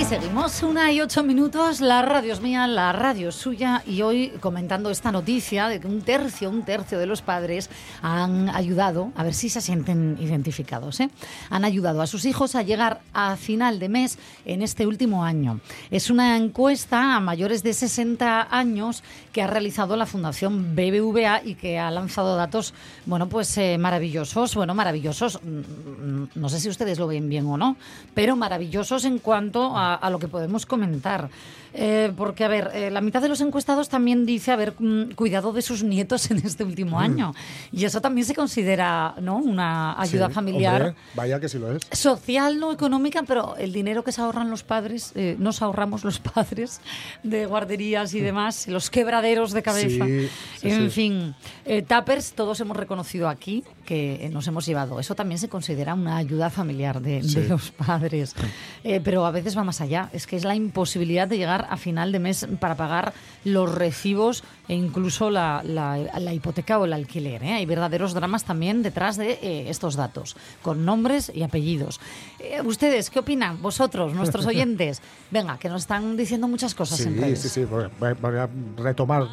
Aquí seguimos, una y ocho minutos, la radio es mía, la radio es suya y hoy comentando esta noticia de que un tercio, un tercio de los padres han ayudado, a ver si se sienten identificados, ¿eh? han ayudado a sus hijos a llegar a final de mes en este último año. Es una encuesta a mayores de 60 años que ha realizado la Fundación BBVA y que ha lanzado datos, bueno, pues eh, maravillosos, bueno, maravillosos, mm, no sé si ustedes lo ven bien o no, pero maravillosos en cuanto a, a lo que podemos comentar. Eh, porque, a ver, eh, la mitad de los encuestados también dice haber mm, cuidado de sus nietos en este último año. Y eso también se considera ¿no? una ayuda Sí, familiar. hombre, vaya que sí lo es. Social, no económica, pero el dinero que se ahorran los padres, eh, nos ahorramos los padres de guarderías y demás, los quebraderos de cabeza. Sí, sí, en fin, eh, Tappers, todos hemos reconocido aquí que eh, nos hemos llevado. Eso también se considera una ayuda familiar de, de los padres. Eh, pero a veces va más allá. Es que es la imposibilidad de llegar a final de mes para pagar los recibos e incluso la, la- la hipoteca o el alquiler. ¿eh? Hay verdaderos dramas también detrás de eh, estos datos, con nombres y apellidos. Eh, ¿Ustedes qué opinan? Vosotros, nuestros oyentes. Venga, que nos están diciendo muchas cosas en Sí, redes. sí, sí. Voy a retomar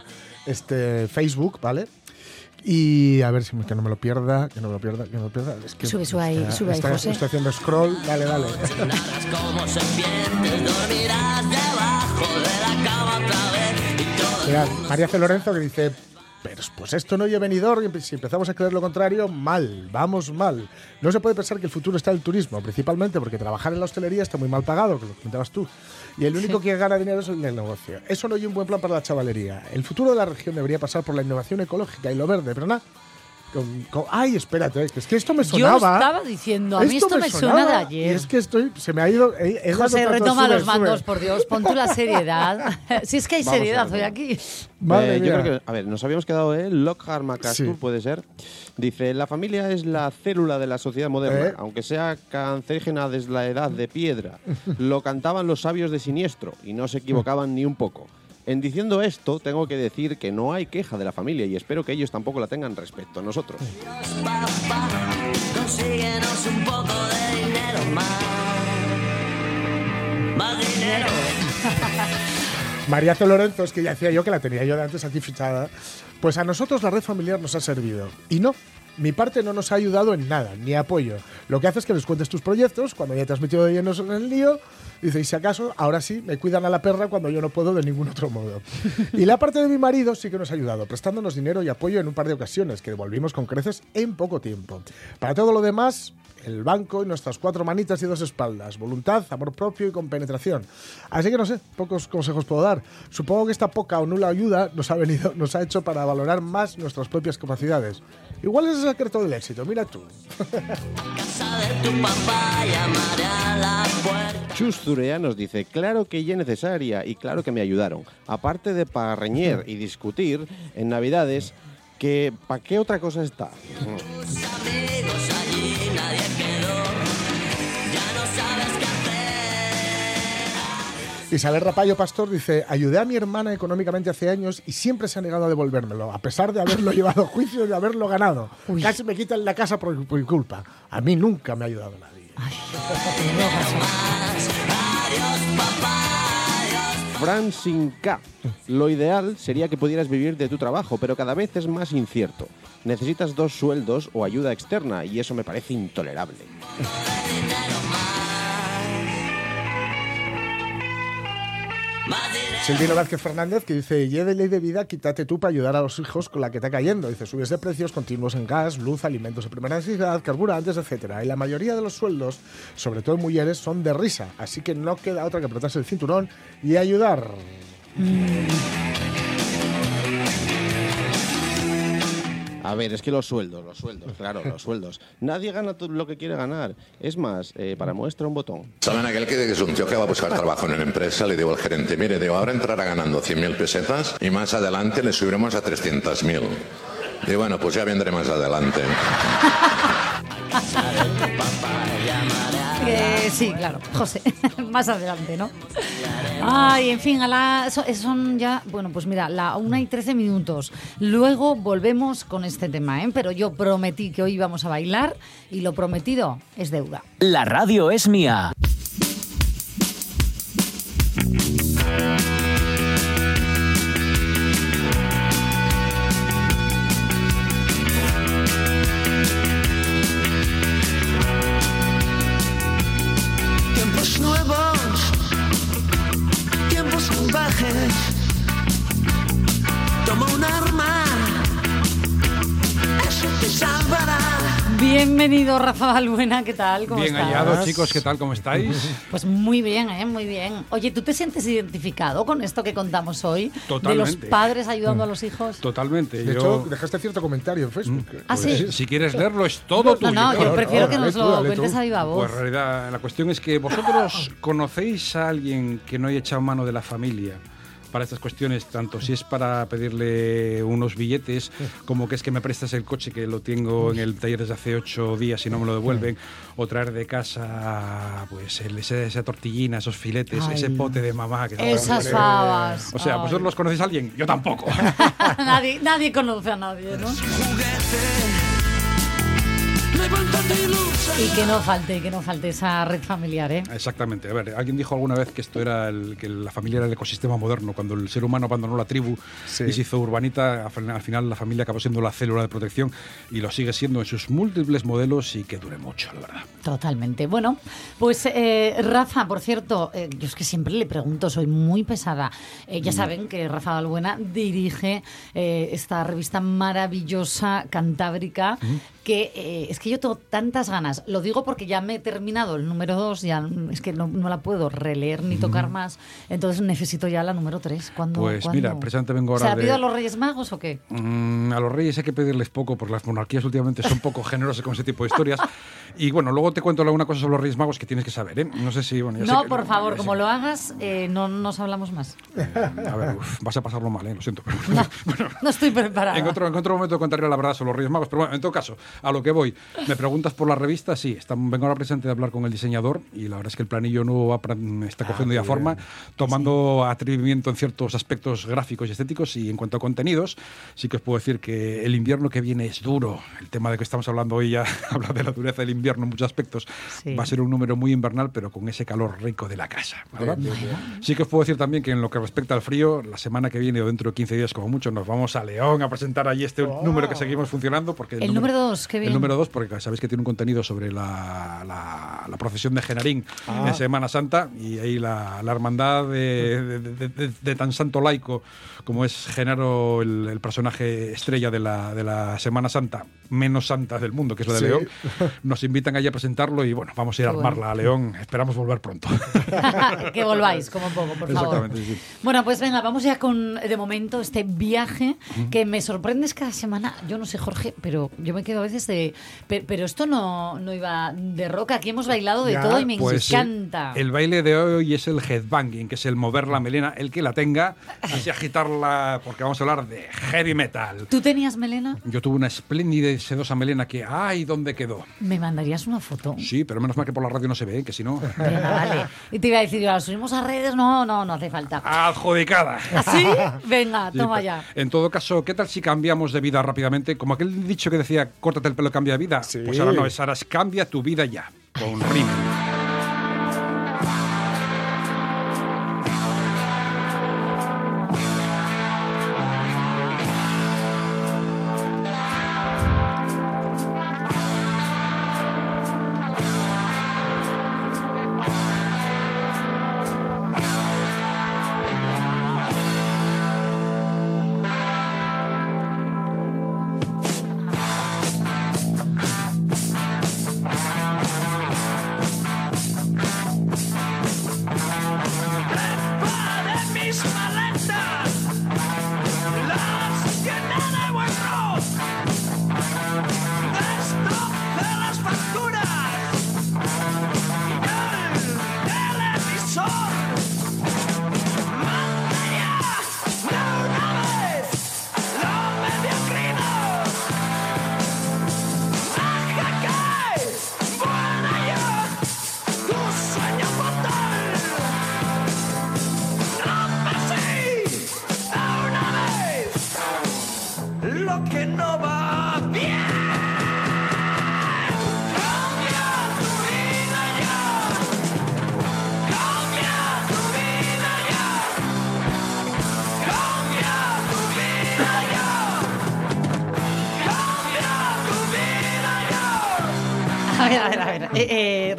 este Facebook, ¿vale? Y a ver si me- que no me lo pierda, que no me lo pierda, que no me lo pierda. Es que Sube, sube ahí, está- sube ahí, José. Estoy haciendo scroll, dale, dale. como serpientes dormirás debajo de la cama otra vez y todo Mirad, María C. Lorenzo que dice, pero pues esto no lleva venidor, y si empezamos a creer lo contrario, mal, vamos mal. No se puede pensar que el futuro está en el turismo, principalmente porque trabajar en la hostelería está muy mal pagado, que lo comentabas tú. Y el único que gana dinero es el del negocio. Eso no es un buen plan para la chavalería. El futuro de la región debería pasar por la innovación ecológica y lo verde, pero nada. Con- con- ay, espérate, es que esto me Yo sonaba. estaba diciendo, a mí esto me suena de ayer. Y es que estoy, se me ha ido. he- he dado José, tanto retoma sube, los mandos, sube. por Dios. Pon tú la seriedad. si es que hay Vamos seriedad hoy aquí. Madre Eh, yo mía. creo que, a ver, nos habíamos quedado en Lockhart MacArthur, Sí. puede ser. Dice, la familia es la célula de la sociedad moderna, Eh. aunque sea cancerígena desde la edad de piedra. Lo cantaban los sabios de siniestro y no se equivocaban ni un poco. En diciendo esto, tengo que decir que no hay queja de la familia y espero que ellos tampoco la tengan respecto a nosotros. María. Lorenzo, es que ya decía yo que la tenía yo de antes aquí fichada. Pues a nosotros la red familiar nos ha servido. Y no, mi parte no nos ha ayudado en nada, ni apoyo. Lo que hace es que les cuentes tus proyectos, cuando ya te has metido de lleno en el lío, dice, y si acaso, ahora sí, me cuidan a la perra cuando yo no puedo de ningún otro modo. y la parte de mi marido sí que nos ha ayudado, prestándonos dinero y apoyo en un par de ocasiones, que devolvimos con creces en poco tiempo. Para todo lo demás, el banco y nuestras cuatro manitas y dos espaldas. Voluntad, amor propio y compenetración. Así que no sé, pocos consejos puedo dar. Supongo que esta poca o nula ayuda nos ha venido, nos ha hecho para valorar más nuestras propias capacidades. Igual es el secreto del éxito, mira tú. Casa de tu papá, llamaré a la puerta. Chus Zurea nos dice, claro que es necesaria y claro que me ayudaron. Aparte de parreñer y discutir en Navidades, que ¿para qué otra cosa está? Tus amigos allí, nadie Isabel Rapallo Pastor dice, ayudé a mi hermana económicamente hace años y siempre se ha negado a devolvérmelo, a pesar de haberlo llevado a juicio y de haberlo ganado. Uy. Casi me quitan la casa por, culpa. A mí nunca me ha ayudado nadie. Fran sin K. Lo ideal sería que pudieras vivir de tu trabajo, pero cada vez es más incierto. Necesitas dos sueldos o ayuda externa y eso me parece intolerable. Silvino Vázquez Fernández que dice, de ley de vida, quítate tú para ayudar a los hijos con la que está cayendo. Dice, subes de precios continuos en gas, luz, alimentos de primera necesidad, carburantes, etcétera. Y la mayoría de los sueldos, sobre todo en mujeres, son de risa. Así que no queda otra que apretarse el cinturón y ayudar. A ver, es que los sueldos, los sueldos, claro, los sueldos. Nadie gana todo lo que quiere ganar. Es más, eh, para muestra un botón. ¿Saben aquel que es un tío que va a buscar trabajo en una empresa? Le digo al gerente, mire, digo, ahora entrará ganando 100.000 pesetas y más adelante le subiremos a 300.000. Y bueno, pues ya vendré más adelante. Sí, claro, José, más adelante, ¿no? Ay, en fin, a la, son ya, bueno, pues mira, la 1 y 13 minutos. Luego volvemos con este tema, ¿eh? Pero yo prometí que hoy íbamos a bailar y lo prometido es deuda. La radio es mía. Bienvenido, Rafa Balbuena, ¿qué tal? ¿Cómo Bien estás? hallado, chicos, ¿qué tal? ¿Cómo estáis? Pues muy bien, ¿eh? Muy bien. Oye, ¿tú te sientes identificado con esto que contamos hoy? De Totalmente. los padres ayudando a los hijos. Totalmente. De yo, hecho, dejaste cierto comentario en Facebook. Ah, sí. pues, si quieres leerlo, es todo No, tuyo. no, yo no, prefiero no, que nos lo cuentes a viva voz. Pues en realidad, la cuestión es que vosotros conocéis a alguien que no haya echado mano de la familia para estas cuestiones, tanto si es para pedirle unos billetes, como que es que me prestas el coche que lo tengo en el taller desde hace ocho días y no me lo devuelven, o traer de casa pues el- ese- esa tortillina, esos filetes, Ay. ese pote de mamá. Que Esas fabas. O sea, Ay. ¿vosotros los conocéis a alguien? Yo tampoco. nadie, nadie conoce a nadie, ¿no? Levántate y que no falte, que no falte esa red familiar, ¿eh? Exactamente. A ver, alguien dijo alguna vez que esto era el, que la familia era el ecosistema moderno. Cuando el ser humano abandonó la tribu Sí. y se hizo urbanita, al final- al final la familia acabó siendo la célula de protección y lo sigue siendo en sus múltiples modelos y que dure mucho, la verdad. Totalmente. Bueno, pues eh, Rafa, por cierto, eh, yo es que siempre le pregunto, soy muy pesada. Eh, ya saben que Rafa Balbuena dirige eh, esta revista maravillosa cantábrica que eh, es que yo tengo tantas ganas. Lo digo porque ya me he terminado el número 2, ya mm, es que no, no la puedo releer ni tocar más. Entonces necesito ya la número 3. ¿Cuándo, Pues cuándo? mira, precisamente vengo ahora ¿Se ha de- pedido a los Reyes Magos o qué? Mm, a los reyes hay que pedirles poco porque las monarquías últimamente son poco generosas con ese tipo de historias. Y bueno, luego te cuento alguna cosa sobre los reyes magos que tienes que saber. ¿eh? No sé si. Bueno, ya sé No, que- por favor, ya sé como que- lo hagas, eh, no nos hablamos más. A ver, uf, vas a pasarlo mal, ¿eh? lo siento. pero bueno. Bueno, No estoy preparada. En otro, en otro momento contaré la verdad sobre los Reyes Magos, pero bueno, en todo caso, a lo que voy. Me preguntas por la revista, sí, está- vengo ahora presente de hablar con el diseñador y la verdad es que el planillo nuevo va está cogiendo ya forma, tomando atrevimiento en ciertos aspectos gráficos y estéticos y en cuanto a contenidos, sí que os puedo decir que el invierno que viene es duro. El tema de que estamos hablando hoy ya habla de la dureza del invierno en muchos aspectos. Sí. Va a ser un número muy invernal, pero con ese calor rico de la casa. ¿verdad? Sí que os puedo decir también que en lo que respecta al frío, la semana que viene o dentro de 15 días como mucho, nos vamos a León a presentar allí este número que seguimos funcionando. Porque El número dos, qué bien. El número dos, porque sabéis que tiene un contenido sobre la, la- la procesión de Genarín en Semana Santa y ahí la, la hermandad de, de- de- de- de tan santo laico como es Genaro, el, el personaje estrella de la, de la Semana Santa, menos santa del mundo, que es la de Sí. León, nos invitan allí a presentarlo y bueno, vamos a ir a armarla bueno. a León. Esperamos volver pronto. que volváis, como poco, por favor. Exactamente, sí. Bueno, pues venga, vamos ya con, de momento, este viaje que me sorprendes cada semana. Yo no sé, Jorge, pero yo me quedo a veces de... pe- Pero, esto no, no iba de roca. Aquí hemos bailado de Ya, todo y me Pues sí, encanta. el baile de hoy es el headbanging, que es el mover la melena, el que la tenga, así agitarla, porque vamos a hablar de heavy metal. ¿Tú tenías melena? Yo tuve una espléndida y sedosa melena que, ¡ay, dónde quedó! ¿Me mandarías una foto? Sí, pero menos mal que por la radio no se ve, que si no... Venga, vale. Y te iba a decir, ¿la subimos a redes? No, no, no hace falta. ¡Adjudicada! ¿Así? Venga, Sí, toma ya. En todo caso, ¿qué tal si cambiamos de vida rápidamente? Como aquel dicho que decía, córtate el pelo, cambia de vida. Sí. Pues ahora no, es ahora es cambia tu vida ya. Con Rim.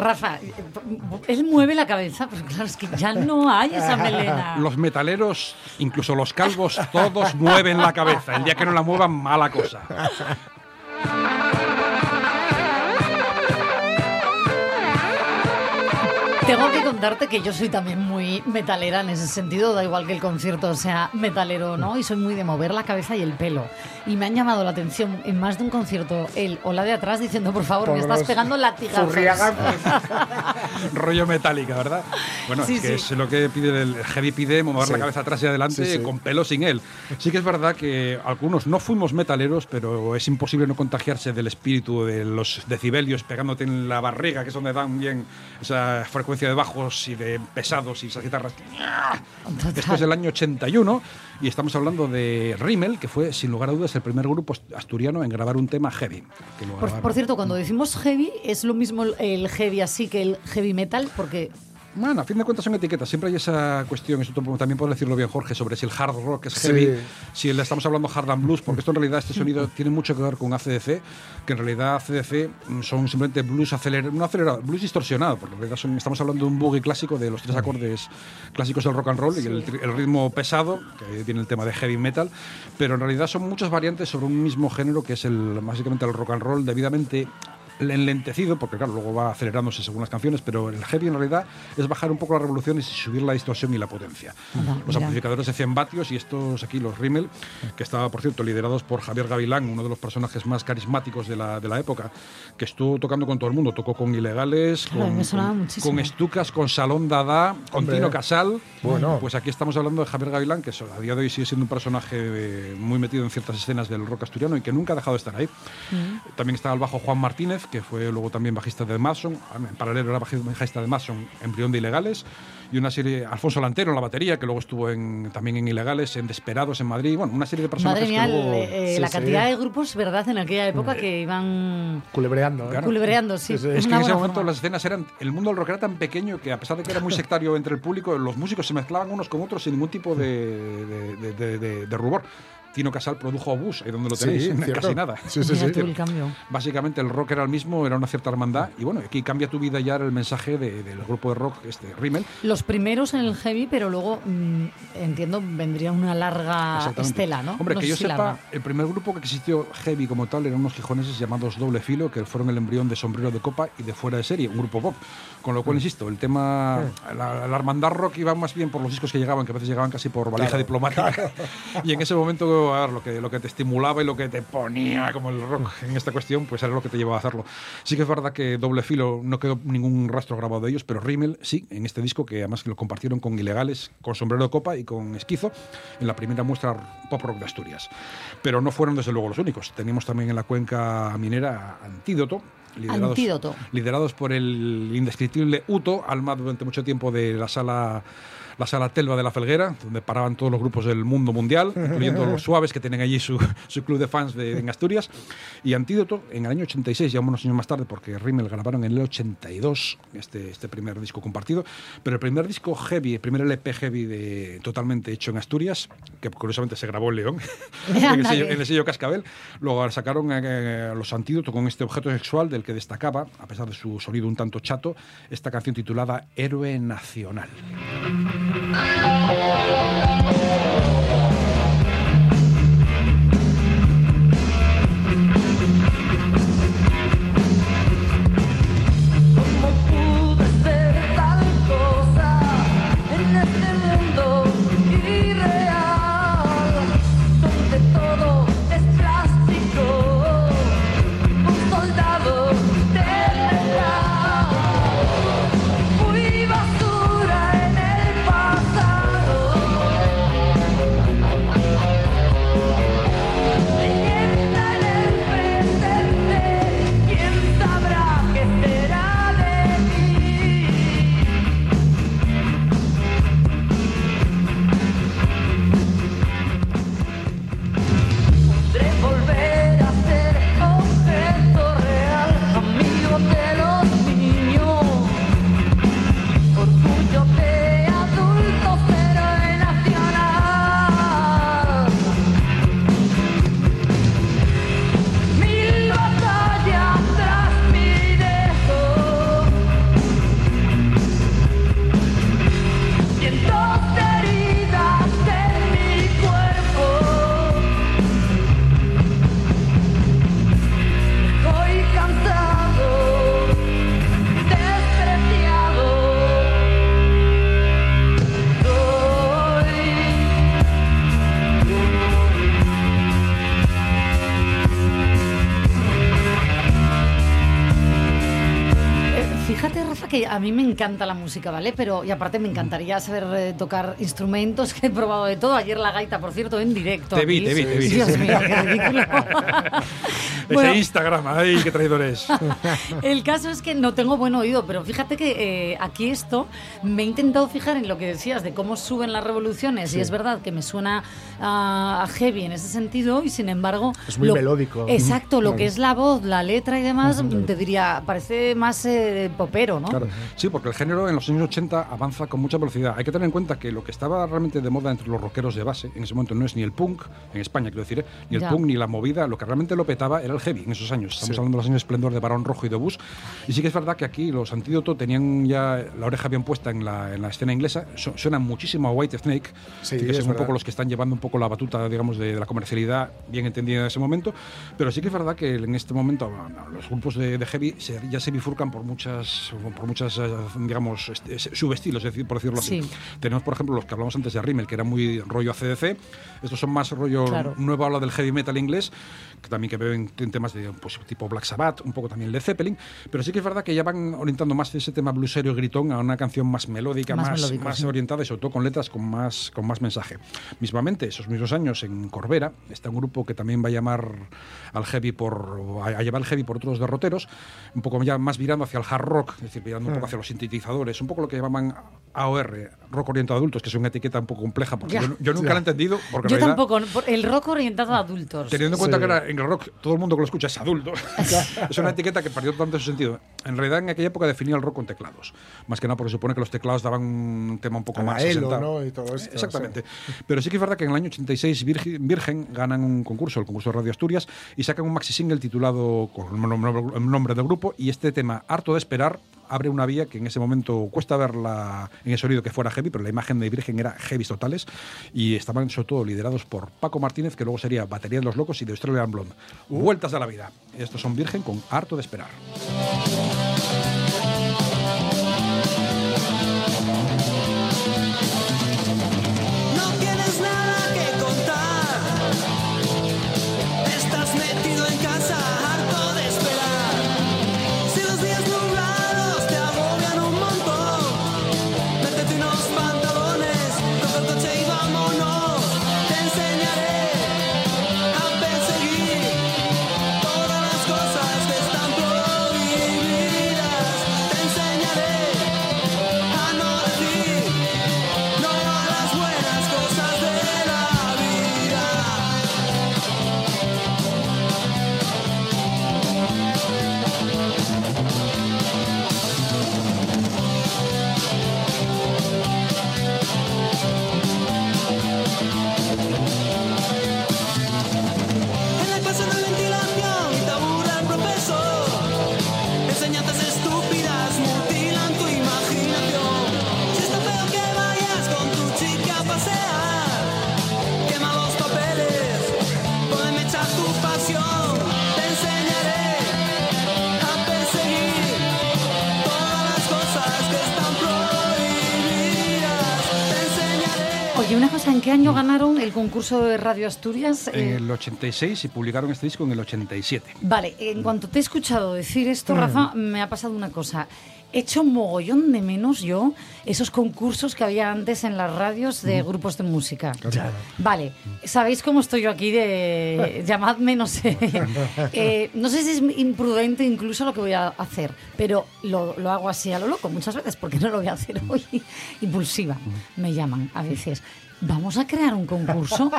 Rafa, él mueve la cabeza, pero claro, es que ya no hay esa melena. Los metaleros, incluso los calvos, todos mueven la cabeza. El día que no la muevan, mala cosa. Tengo que contarte que yo soy también muy metalera en ese sentido, da igual que el concierto sea metalero o no, y soy muy de mover la cabeza y el pelo. Y me han llamado la atención en más de un concierto él o la de atrás diciendo, por favor, me estás pegando latigazos. Rollo metálica, ¿verdad? Bueno, Sí, es que sí. es lo que pide el heavy pide, mover Sí. la cabeza atrás y adelante Sí, sí. con pelo sin él. Sí que es verdad que algunos no fuimos metaleros, pero es imposible no contagiarse del espíritu de los decibelios pegándote en la barriga, que es donde dan bien esa frecuencia de bajos y de pesados y esas guitarras. Total. Después del año 81, y estamos hablando de Rimmel, que fue sin lugar a dudas el primer grupo asturiano en grabar un tema heavy. que lo Por, cierto, cuando decimos heavy, ¿es lo mismo el heavy así que el heavy metal? Porque Bueno, a fin de cuentas son etiquetas. Siempre hay esa cuestión, eso tú también puedes decirlo bien, Jorge, sobre si el hard rock es Sí. heavy, si le estamos hablando hard and blues, porque esto en realidad, este sonido tiene mucho que ver con ACDC, que en realidad ACDC mm, son simplemente blues acelerado, no acelerado, blues distorsionado, porque en realidad son- estamos hablando de un boogie clásico de los tres acordes clásicos del rock and roll y el, el ritmo pesado, que tiene el tema de heavy metal, pero en realidad son muchas variantes sobre un mismo género que es el básicamente el rock and roll debidamente enlentecido, porque claro, luego va acelerándose según las canciones, pero el heavy en realidad es bajar un poco las revoluciones y subir la distorsión y la potencia. Los mira. amplificadores de 100 vatios y estos aquí, los Rimmel, que estaba, por cierto, liderados por Javier Gavilán, uno de los personajes más carismáticos de la, de la época, que estuvo tocando con todo el mundo, tocó con Ilegales, Claro, con, con, con Estucas, con Salón Dada, con Hombre. Tino Casal. Bueno. Pues aquí estamos hablando de Javier Gavilán, que a día de hoy sigue siendo un personaje eh, muy metido en ciertas escenas del rock asturiano y que nunca ha dejado de estar ahí. Mm. También estaba el bajo Juan Martínez, que fue luego también bajista de Mason, en paralelo era baji- bajista de Mason, embrión de Ilegales, y una serie, Alfonso Lantero en la batería, que luego estuvo en, también en Ilegales, en Desperados en Madrid, bueno, una serie de personajes Madre mía, que luego... eh, Sí, la sí. cantidad de grupos, ¿verdad? En aquella época que iban Culebreando. ¿eh? culebreando, sí. Sí, sí. Es que en ese momento forma. las escenas eran. El mundo del rock era tan pequeño que, a pesar de que era muy sectario entre el público, los músicos se mezclaban unos con otros sin ningún tipo de, de, de- de- de- de rubor. Tino Casal produjo Obús, ahí donde lo tenéis, casi nada. Sí, sí, sí. tú el cambio. Básicamente el rock era el mismo, era una cierta hermandad. Y bueno, aquí cambia tu vida ya era el mensaje de- del grupo de rock, este Rimmel. Los primeros en el heavy, pero luego, mm, entiendo, vendría una larga estela, ¿no? Hombre, No que yo si sepa, larga. el primer grupo que existió heavy como tal eran unos gijoneses llamados Doble Filo, que fueron el embrión de Sombrero de Copa y de Fuera de Serie, un grupo pop. Con lo cual, Mm. insisto, el tema, la, la hermandad rock iba más bien por los discos que llegaban, que a veces llegaban casi por valija Claro, diplomática. Y en ese momento, a ver, lo que, lo que te estimulaba y lo que te ponía como el rock en esta cuestión, pues era lo que te llevaba a hacerlo. Sí que es verdad que Doble Filo no quedó ningún rastro grabado de ellos, pero Rimmel sí, en este disco, que además lo compartieron con Ilegales, con Sombrero de Copa y con Esquizo, en la primera muestra pop rock de Asturias. Pero no fueron desde luego los únicos. Teníamos también en la cuenca minera Antídoto. Liderados, Antídoto. liderados por el indescriptible Uto, alma durante mucho tiempo de la sala la sala Telva de la Felguera, donde paraban todos los grupos del mundo mundial, incluyendo los suaves que tienen allí su, su club de fans de, en Asturias. Y Antídoto, en el año 86, ya unos años más tarde, porque Rimmel grabaron en el 82 este, este primer disco compartido, pero el primer disco heavy, el primer LP heavy de, totalmente hecho en Asturias, que curiosamente se grabó en León, en, el sello, en el sello Cascabel, luego sacaron eh, los Antídoto con este objeto sexual del que destacaba, a pesar de su sonido un tanto chato, esta canción titulada Héroe Nacional. ¿Cómo a mí me encanta la música, ¿vale? Pero, y aparte me encantaría saber eh, tocar instrumentos, que he probado de todo. Ayer la gaita, por cierto, en directo. Te vi, aquí. te vi, te vi. Dios mío, qué ridículo. Ese Bueno, Instagram, ay, qué traidores. el caso es que no tengo buen oído, pero fíjate que eh, aquí esto me he intentado fijar en lo que decías de cómo suben las revoluciones y es verdad que me suena ah, a heavy en ese sentido y sin embargo... Es muy melódico. Exacto, lo Claro. que es la voz, la letra y demás, te diría, parece más eh, popero, ¿no? Claro. Sí, porque el género en los años 80 avanza con mucha velocidad. Hay que tener en cuenta que lo que estaba realmente de moda entre los rockeros de base en ese momento no es ni el punk, en España quiero decir, ¿eh? ni el Ya. punk ni la movida, lo que realmente lo petaba era el heavy en esos años. Estamos Sí. hablando de los años esplendor de Barón Rojo y de Bush. Y sí que es verdad que aquí los antídotos tenían ya la oreja bien puesta en la, en la escena inglesa. Su- suenan muchísimo a White Snake, Sí, que son un poco los que están llevando un poco la batuta, digamos, de, de la comercialidad bien entendida en ese momento. Pero sí que es verdad que en este momento bueno, los grupos de, de heavy se- ya se bifurcan por muchas, por muchas eh, digamos, est- es- subestilos, por decirlo así. Sí. Tenemos, por ejemplo, los que hablamos antes de Rimmel, que era muy rollo ACDC. Estos son más rollo Claro. nueva ola del heavy metal inglés, que también que beben en temas de pues, tipo Black Sabbath, un poco también Led Zeppelin. Pero sí que es verdad que ya van orientando más ese tema bluesero y gritón a una canción más melódica, Más más, melódico, más sí. orientada y sobre todo con letras con más, con más mensaje. Mismamente, esos mismos años en Corbera está un grupo que también va a llamar al heavy por a, a llevar el heavy por otros derroteros, un poco ya más virando hacia el hard rock, es decir, virando un hacia los sintetizadores, un poco lo que llamaban AOR, rock orientado a adultos, que es una etiqueta un poco compleja porque yo, yo nunca Ya. la he entendido. Porque Yo realidad, tampoco, el rock orientado a adultos. Teniendo en cuenta Sí. que en el rock todo el mundo que lo escucha es adulto, es una etiqueta que perdió tanto su sentido. En realidad, en aquella época definía el rock con teclados. Más que nada porque supone que los teclados daban un tema un poco A más Elo, asentado. ¿no? Y todo esto, Exactamente. Pero sí que es verdad que en el año 86 Virgen, Virgen ganan un concurso, el concurso de Radio Asturias, y sacan un maxi single titulado con el nombre del grupo. Y este tema, Harto de Esperar, abre una vía que en ese momento cuesta verla en el sonido que fuera heavy, pero la imagen de Virgen era heavy totales y estaban sobre todo liderados por Paco Martínez, que luego sería Batería de los Locos y de Australian Blonde. Vueltas de la vida. Estos son Virgen con Harto de Esperar. Concurso de Radio Asturias? En Eh, el 86 y publicaron este disco en el 87. Vale, en cuanto te he escuchado decir esto, Rafa, me ha pasado una cosa. He hecho un mogollón de menos yo esos concursos que había antes en las radios de grupos de música. Vale, ¿sabéis cómo estoy yo aquí de llamadme, no sé? Eh, no sé si es imprudente incluso lo que voy a hacer, pero lo, lo hago así a lo loco muchas veces porque no lo voy a hacer hoy. Impulsiva, me llaman a veces. Vamos a crear un concurso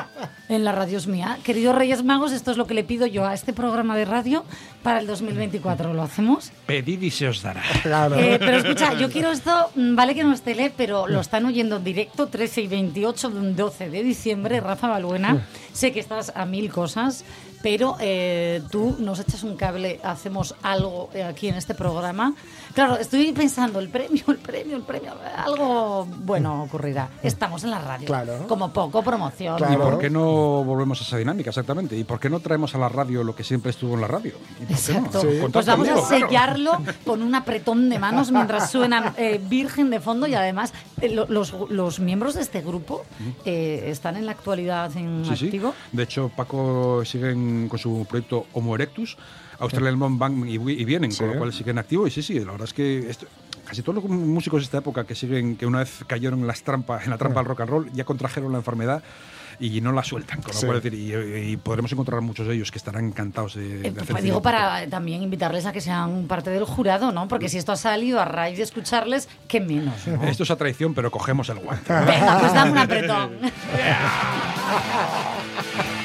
en la radios mía. Queridos Reyes Magos, esto es lo que le pido yo a este programa de radio para el 2024. ¿Lo hacemos? Pedid y se os dará. Claro. Eh, pero escucha, yo quiero esto, mm, vale que no es tele, pero lo están oyendo en directo 13 y 28 de un 12 de diciembre. Rafa Baluena, sé que estás a mil cosas, pero eh, tú nos echas un cable, hacemos algo eh, aquí en este programa. Claro, estoy pensando, el premio, el premio, el premio, algo bueno ocurrirá. Estamos en la radio, Claro. como poco promoción. Claro. ¿Y por qué no volvemos a esa dinámica exactamente? ¿Y por qué no traemos a la radio lo que siempre estuvo en la radio? ¿Y por qué no? Exacto. Sí. Pues vamos a claro. sellarlo con un apretón de manos mientras suena eh, Virgen de fondo y además eh, lo- los, los miembros de este grupo eh, están en la actualidad en Sí, sí. activo. De hecho, Paco siguen con su proyecto Homo Erectus. Australian Blonde van y, y vienen, con lo cual siguen activos. Y sí, sí, la verdad es que esto- casi todos los músicos de esta época que siguen, que una vez cayeron en las trampas, en la trampa del rock and roll, ya contrajeron la enfermedad y no la sueltan. Con lo Sí. cual, decir, y, y podremos encontrar muchos de ellos que estarán encantados de, de Eh, hacer pues digo para también invitarles a que sean parte del jurado, ¿no? Porque si esto ha salido a raíz de escucharles, qué menos, ¿no? Esto es a traición, pero cogemos el guante. Venga, pues dame un apretón.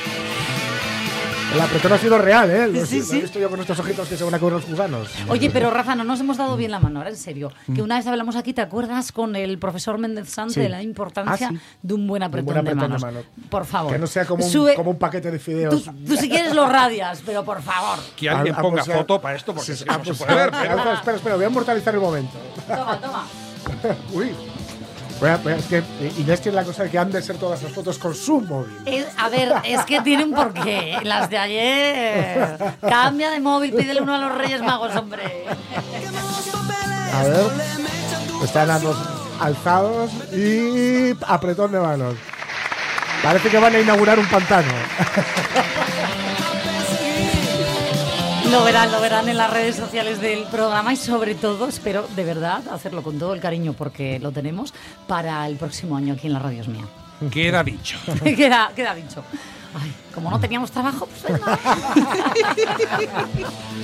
El apretón ha sido real, ¿eh? Lo, Sí, lo sí. he visto yo con estos ojitos que se van a comer los gusanos. Oye, pero Rafa, no nos hemos dado bien la mano, ahora en serio. Que Mm. una vez hablamos aquí, ¿te acuerdas con el profesor Méndez Sanz Sí. de la importancia Ah, sí. de un buen Un apretón, buen apretón de, de manos? mano. Por favor. Que no sea como un, Sube- como un paquete de Tú, fideos. tú si quieres lo radias, pero por favor. Que alguien Ah, ah, ponga pues, foto ah, para esto, porque sí, es que ah, no pues, se puede ver. ah, pero- Espera, espera, espera, voy a mortalizar el momento. Toma, toma. Uy. Voy a- es que Inés tiene la cosa de que han de ser todas las fotos con su móvil. Es- a ver, es que tienen por qué. Las de ayer. Cambia de móvil, pídele uno a los Reyes Magos, hombre. A ver. Están ambos alzados y apretón de manos. Parece que van a inaugurar un pantano. Lo verán, lo verán en las redes sociales del programa y sobre todo espero de verdad hacerlo con todo el cariño porque lo tenemos para el próximo año aquí en la Radio es mía. Queda dicho. queda, queda dicho. Ay, como no teníamos trabajo, pues venga.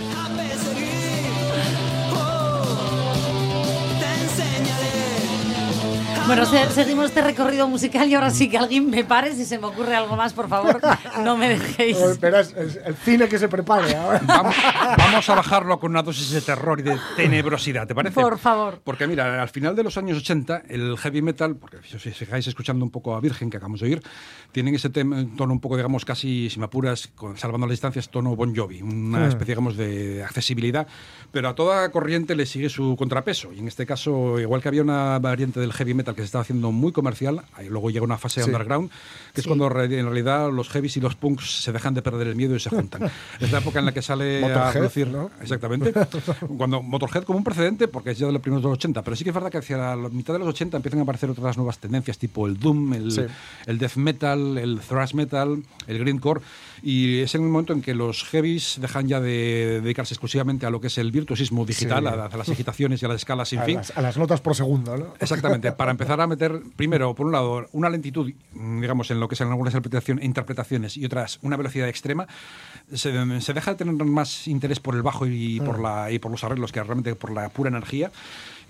Bueno, se- seguimos este recorrido musical y ahora sí que alguien me pare si se me ocurre algo más, por favor, no me dejéis. Espera, es, es el cine que se prepare ahora. Vamos, vamos a bajarlo con una dosis de terror y de tenebrosidad, ¿te parece? Por favor. Porque mira, al final de los años 80, el heavy metal, porque si os fijáis escuchando un poco a Virgen que acabamos de oír, tienen ese tono un poco, digamos, casi, si me apuras, con, salvando las distancias, tono Bon Jovi, una Hmm. especie, digamos, de accesibilidad, pero a toda corriente le sigue su contrapeso. Y en este caso, igual que había una variante del heavy metal que se estaba haciendo muy comercial, ahí luego llega una fase Sí. underground, que es cuando en realidad los heavies y los punks se dejan de perder el miedo y se juntan. es la época en la que sale a relucir, ¿no? Exactamente. Cuando Motorhead como un precedente, porque es ya de los primeros de los 80, pero sí que es verdad que hacia la mitad de los 80 empiezan a aparecer otras nuevas tendencias, tipo el Doom, el, Sí. el Death Metal, el Thrash Metal, el Grindcore, y es en un momento en que los heavies dejan ya de dedicarse exclusivamente a lo que es el virtuosismo digital, Sí. a, a las agitaciones y a las escalas sin A fin. las, a las notas por segundo, ¿no? Exactamente, para empezar a meter, primero, por un lado, una lentitud, mm, digamos, en lo que sean algunas interpretaciones y otras, una velocidad extrema, se, se deja de tener más interés por el bajo y por, la, y por los arreglos que realmente por la pura energía.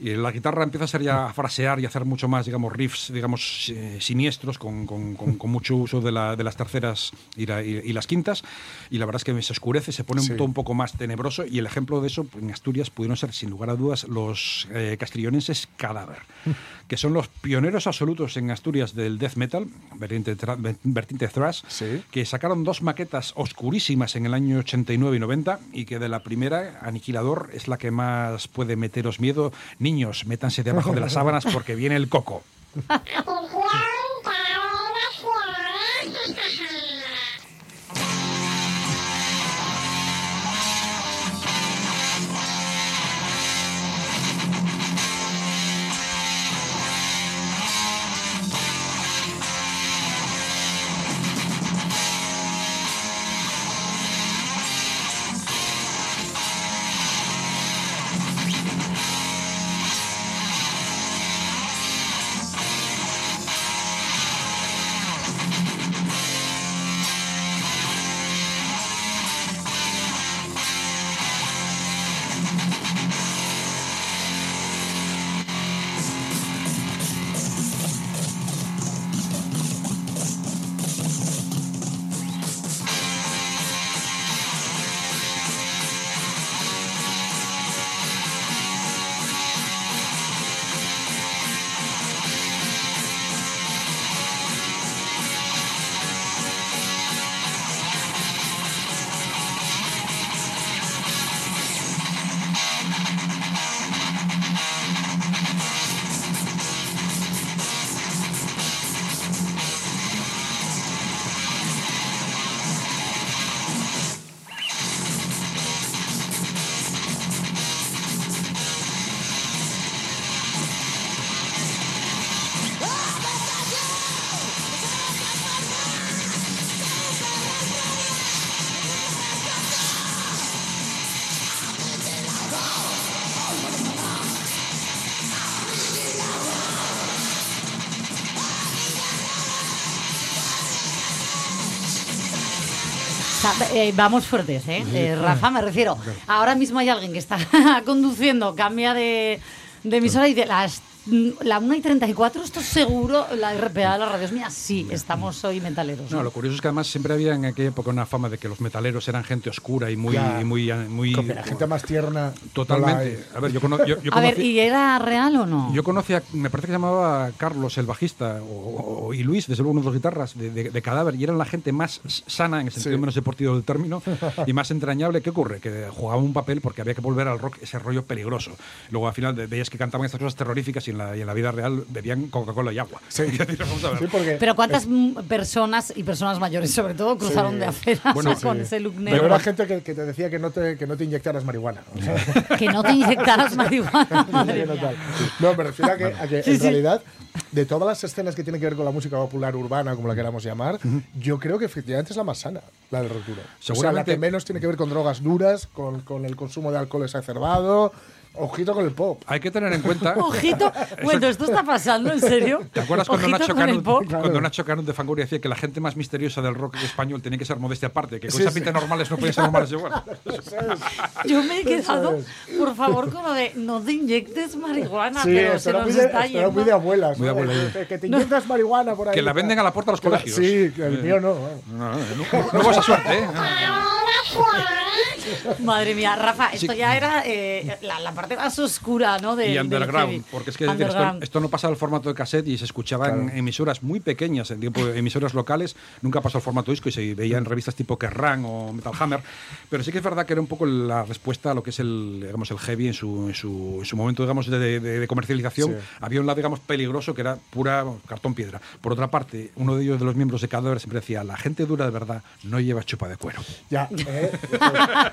Y la guitarra empieza a ser ya a frasear y a hacer mucho más, digamos, riffs, digamos, eh, siniestros, con, con- con- con mucho uso de, la- de las terceras y, la- y- y las quintas. Y la verdad es que se oscurece, se pone un Sí. todo un poco más tenebroso. Y el ejemplo de eso, en Asturias, pudieron ser, sin lugar a dudas, los eh, castrillonenses Cadáver, que son los pioneros absolutos en Asturias del death metal, vertiente, vertiente thrash, Sí. que sacaron dos maquetas oscurísimas en el año 89 y 90 y que de la primera, Aniquilador, es la que más puede meteros miedo. Niños, métanse debajo de las sábanas porque viene el coco. eh, vamos fuertes, ¿eh? Eh, Rafa, me refiero. Ahora mismo hay alguien que está conduciendo, cambia de, de emisora y de las la 1 y 34, esto seguro, la RPA de la radio es mía. Sí, estamos hoy metaleros. No, lo curioso es que además siempre había en aquella época una fama de que los metaleros eran gente oscura y muy, Ya. y muy, muy la gente más tierna. totalmente. A ver, yo, cono- yo, yo A ver, conocí- ¿y era real o no? Yo conocí, a- me parece que se llamaba Carlos, el bajista, o, o- y Luis, desde luego uno de los guitarras de, de- de Cadáver, y eran la gente más sana, en el sentido Sí. menos deportivo del término, y más entrañable. ¿Qué ocurre? Que jugaba un papel porque había que volver al rock ese rollo peligroso. Luego al final veías que cantaban estas cosas terroríficas y en la, y en la vida real bebían Coca-Cola y agua. Sí. Es decir, vamos a ver. Sí, porque Pero ¿cuántas personas y personas mayores, sobre todo, cruzaron de acera Bueno, con sí. ese look Pero negro? era gente que, que te decía que no te, que no te inyectaras marihuana. O sea, Que no te inyectaras marihuana, madre no, me refiero a que, a que Sí, en sí. realidad, de todas las escenas que tienen que ver con la música popular urbana, como la queramos llamar, yo creo que efectivamente es la más sana, la del rock duro. O sea, la Seguramente- que menos tiene que ver con drogas duras, con, con el consumo de alcohol exacerbado. Ojito con el pop. Hay que tener en cuenta. Ojito, bueno, esto está pasando, ¿en serio? ¿Te acuerdas cuando Nacho, Canut, pop? cuando Nacho Canut de Fangoria decía que la gente más misteriosa del rock español tenía que ser modestia aparte? Que con Sí, esa sí. pinta normales no podían ser normales igual. Yo me he quedado, por favor, con lo de no te inyectes marihuana, Sí, pero se nos muy de, está era muy de yendo. abuelas. Muy de ¿no? abuela, Que, que te inyectas marihuana por ahí. Que la venden a la puerta de los colegios. Sí, que el mío no. No, no, no, no esa suerte, ¿eh? Madre mía, Rafa, esto ya era eh, la, la parte más oscura, ¿no? De, y underground, heavy. porque es que es decir, esto, esto no pasa al formato de cassette y se escuchaba en emisoras muy pequeñas, en tiempo de emisoras locales, nunca pasó al formato disco y se veía en revistas tipo Kerrang o Metal Hammer, pero sí que es verdad que era un poco la respuesta a lo que es el, digamos, el heavy en su, en su, en su momento digamos, de, de- de comercialización. Sí. Había un lado digamos, peligroso que era pura cartón piedra. Por otra parte, uno de ellos, de los miembros de Cadáver, siempre decía, la gente dura de verdad no lleva chupa de cuero. Ya, eh,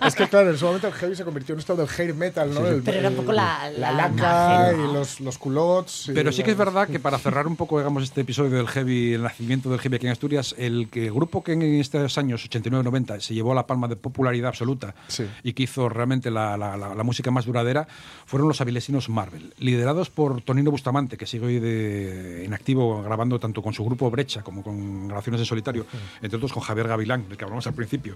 es que claro, en ese momento el heavy se convirtió en esto del hair metal, ¿no? El- Pero era un poco la- la la laca imagen, ¿no? y los, los culottes. Pero sí que es verdad que para cerrar un poco digamos, este episodio del heavy, el nacimiento del heavy aquí en Asturias, el, que, el grupo que en estos años 89-90 se llevó la palma de popularidad absoluta Sí. y que hizo realmente la, la- la- la música más duradera fueron los avilesinos Marvel, liderados por Tonino Bustamante, que sigue hoy de, en activo grabando tanto con su grupo Brecha como con grabaciones de solitario, entre otros con Javier Gavilán, del que hablamos al principio.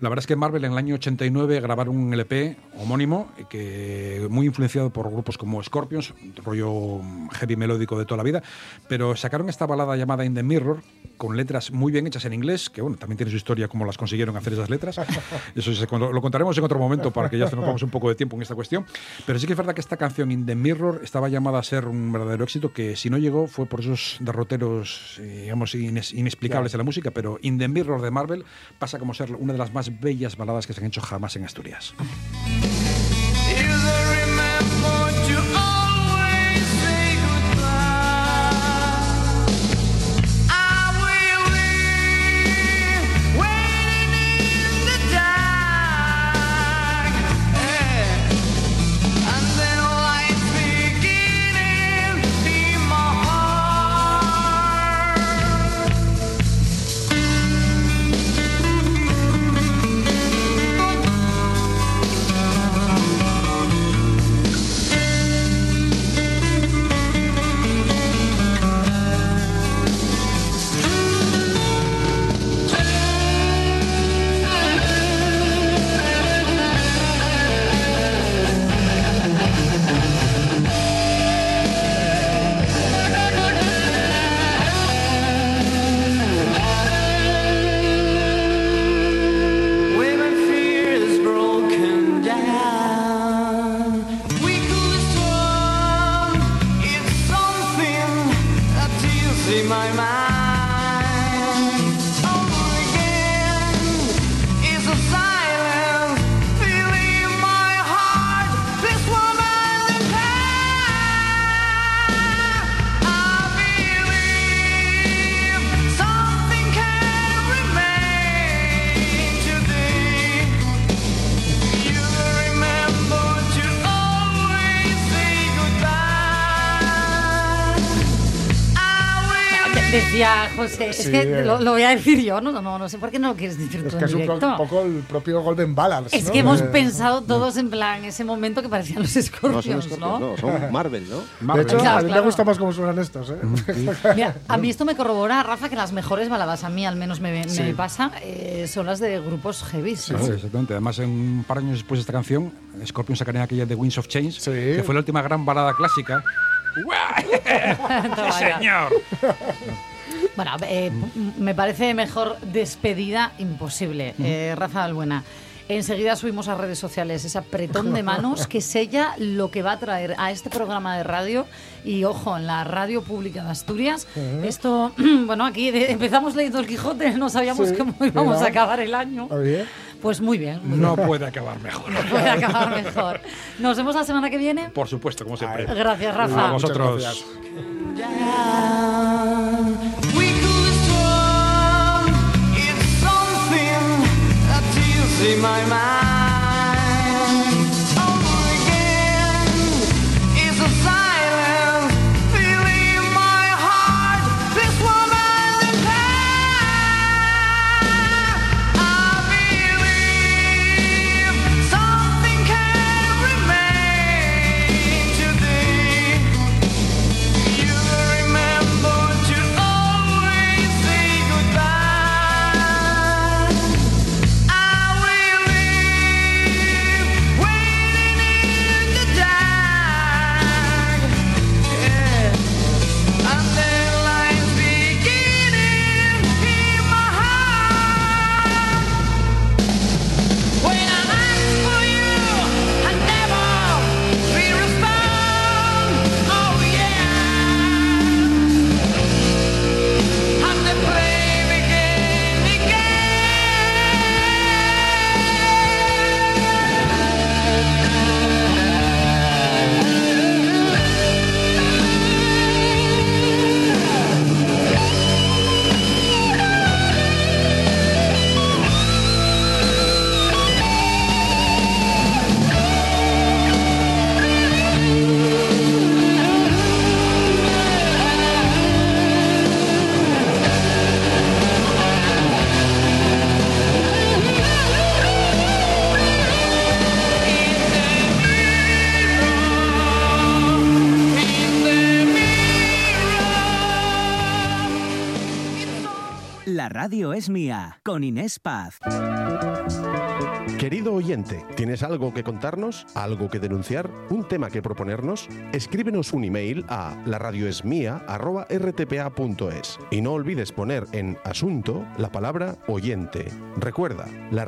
La verdad es que Marvel en el año 89 grabaron un LP homónimo eh, que muy influenciado por grupos como Scorpions, rollo heavy melódico de toda la vida, pero sacaron esta balada llamada In the Mirror con letras muy bien hechas en inglés, que bueno, también tiene su historia cómo las consiguieron hacer esas letras. Eso cuando- lo contaremos en otro momento para que ya se nos vamos un poco de tiempo en esta cuestión. Pero sí que es verdad que esta canción In the Mirror estaba llamada a ser un verdadero éxito que si no llegó fue por esos derroteros, eh, digamos, inexplicables de la música, pero In the Mirror de Marvel pasa como ser una de las más bellas baladas que se han hecho jamás en Asturias. Decía José, es Sí, que eh. lo, lo voy a decir yo, no, no, no sé por qué no lo quieres decir Es tú que en es un, po- directo. un poco el propio Golden Balance. Es ¿no? que hemos Eh, pensado todos en plan ese momento que parecían los No, son Scorpions, ¿no? no, son Marvel, ¿no? De Marvel. hecho, Claro, a mí claro. me gusta más cómo suenan estos. ¿eh? Mira, a mí esto me corrobora, Rafa, que las mejores baladas, a mí al menos me, me Sí. pasa, eh, son las de grupos heavy. Sí, sí, exactamente. Además, en un par de años después de esta canción, Scorpion sacaría aquella de Winds of Change, Sí. que fue la última gran balada clásica. ¡Sí, ya. señor! Bueno, eh, m- me parece mejor despedida imposible. Eh, Rafa Albuena. Enseguida subimos a redes sociales ese apretón de manos que sella lo que va a traer a este programa de radio y ojo, en la radio pública de Asturias. Esto, bueno, aquí empezamos leyendo el Quijote, no sabíamos Sí, cómo íbamos mira. a acabar el año. Oye, Pues muy bien, muy No bien. puede acabar mejor. puede acabar mejor. Nos vemos la semana que viene. Por supuesto, como siempre. Gracias, A Rafa. muchas vosotros. gracias. Querido oyente, ¿tienes algo que contarnos? ¿Algo que denunciar? ¿Un tema que proponernos? Escríbenos un email a laradioesmia@rtpa.es y no olvides poner en asunto la palabra oyente. Recuerda, la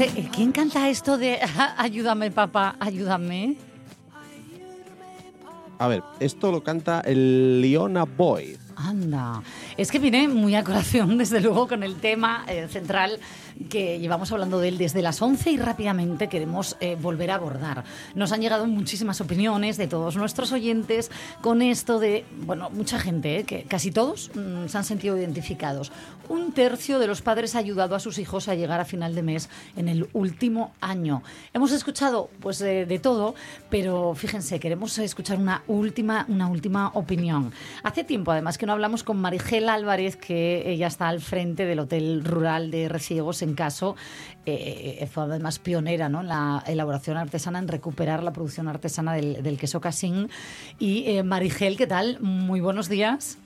¿eh, ¿quién canta esto de ayúdame, papá, ayúdame? A ver, esto lo canta el Leona Boy. Anda, es que viene muy a colación, desde luego, con el tema eh, central que llevamos hablando de él desde las 11 y rápidamente queremos eh, volver a abordar. Nos han llegado muchísimas opiniones de todos nuestros oyentes con esto de, bueno, mucha gente, eh, que casi todos mm, se han sentido identificados. Un tercio de los padres ha ayudado a sus hijos a llegar a final de mes en el último año. Hemos escuchado pues de, todo, pero fíjense, queremos escuchar una última, una última opinión. Hace tiempo, además, que no hablamos con Marigel Álvarez, que ella está al frente del Hotel Rural de Reciegos en Caso. Eh, fue además pionera ¿no? en la elaboración artesana, en recuperar la producción artesana del, del queso casín. Y eh, Marigel, ¿qué tal? Muy buenos días.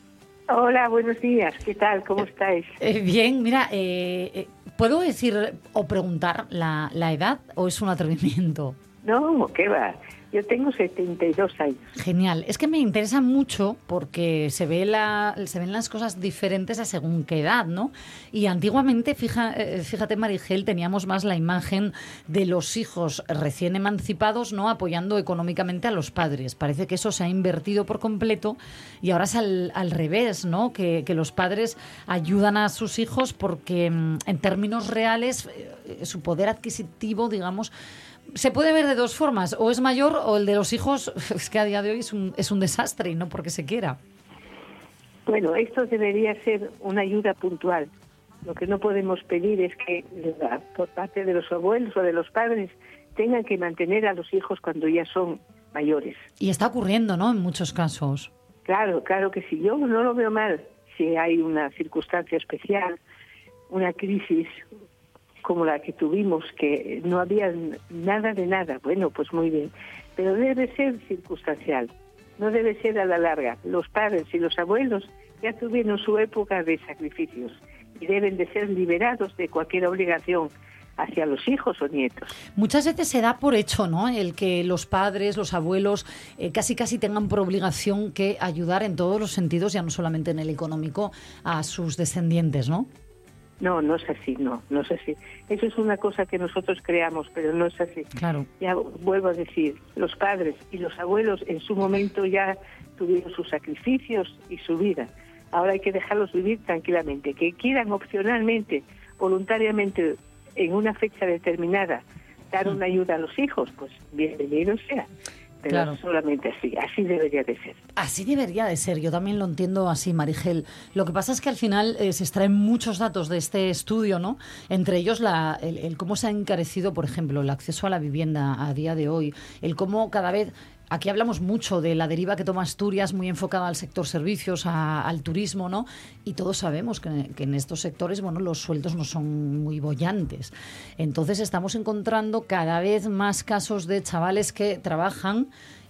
Hola, buenos días. ¿Qué tal? ¿Cómo estáis? Eh, bien, mira, eh, eh, ¿puedo decir o preguntar la, la edad o es un atrevimiento? No, ¿qué va? Yo tengo 72 años. Genial. Es que me interesa mucho porque se, ve la, se ven las cosas diferentes a según qué edad, ¿no? Y antiguamente, fija, eh, fíjate, Marigel, teníamos más la imagen de los hijos recién emancipados, ¿no? Apoyando económicamente a los padres. Parece que eso se ha invertido por completo y ahora es al, al revés, ¿no? Que, los padres ayudan a sus hijos porque mm, en términos reales eh, su poder adquisitivo, digamos, se puede ver de dos formas, o es mayor o el de los hijos, es que a día de hoy es un, es un desastre y no porque se quiera. Bueno, esto debería ser una ayuda puntual. Lo que no podemos pedir es que por parte de los abuelos o de los padres tengan que mantener a los hijos cuando ya son mayores. Y está ocurriendo, ¿no? En muchos casos. Claro, claro que sí. Yo no lo veo mal si hay una circunstancia especial, una crisis como la que tuvimos, que no había nada de nada. Bueno, pues muy bien. Pero debe ser circunstancial, no debe ser a la larga. Los padres y los abuelos ya tuvieron su época de sacrificios y deben de ser liberados de cualquier obligación hacia los hijos o nietos. Muchas veces se da por hecho, ¿no? El que los padres, los abuelos, eh, casi casi tengan por obligación que ayudar en todos los sentidos, ya no solamente en el económico, a sus descendientes, ¿no? No, no es así, no, no es así. Eso es una cosa que nosotros creamos, pero no es así. Claro. Ya vuelvo a decir, los padres y los abuelos en su momento ya tuvieron sus sacrificios y su vida. Ahora hay que dejarlos vivir tranquilamente. Que quieran opcionalmente, voluntariamente, en una fecha determinada, dar una ayuda a los hijos, pues bienvenido sea. Pero Claro. solamente así, así debería de ser. Así debería de ser, yo también lo entiendo así, Marigel. Lo que pasa es que al final eh, se extraen muchos datos de este estudio, ¿no? Entre ellos la, el, el cómo se ha encarecido, por ejemplo, el acceso a la vivienda a día de hoy, el cómo cada vez... Aquí hablamos mucho de la deriva que toma Asturias, muy enfocada al sector servicios, a- al turismo, ¿no? Y todos sabemos que, en estos sectores, bueno, los sueldos no son muy bollantes. Entonces estamos encontrando cada vez más casos de chavales que trabajan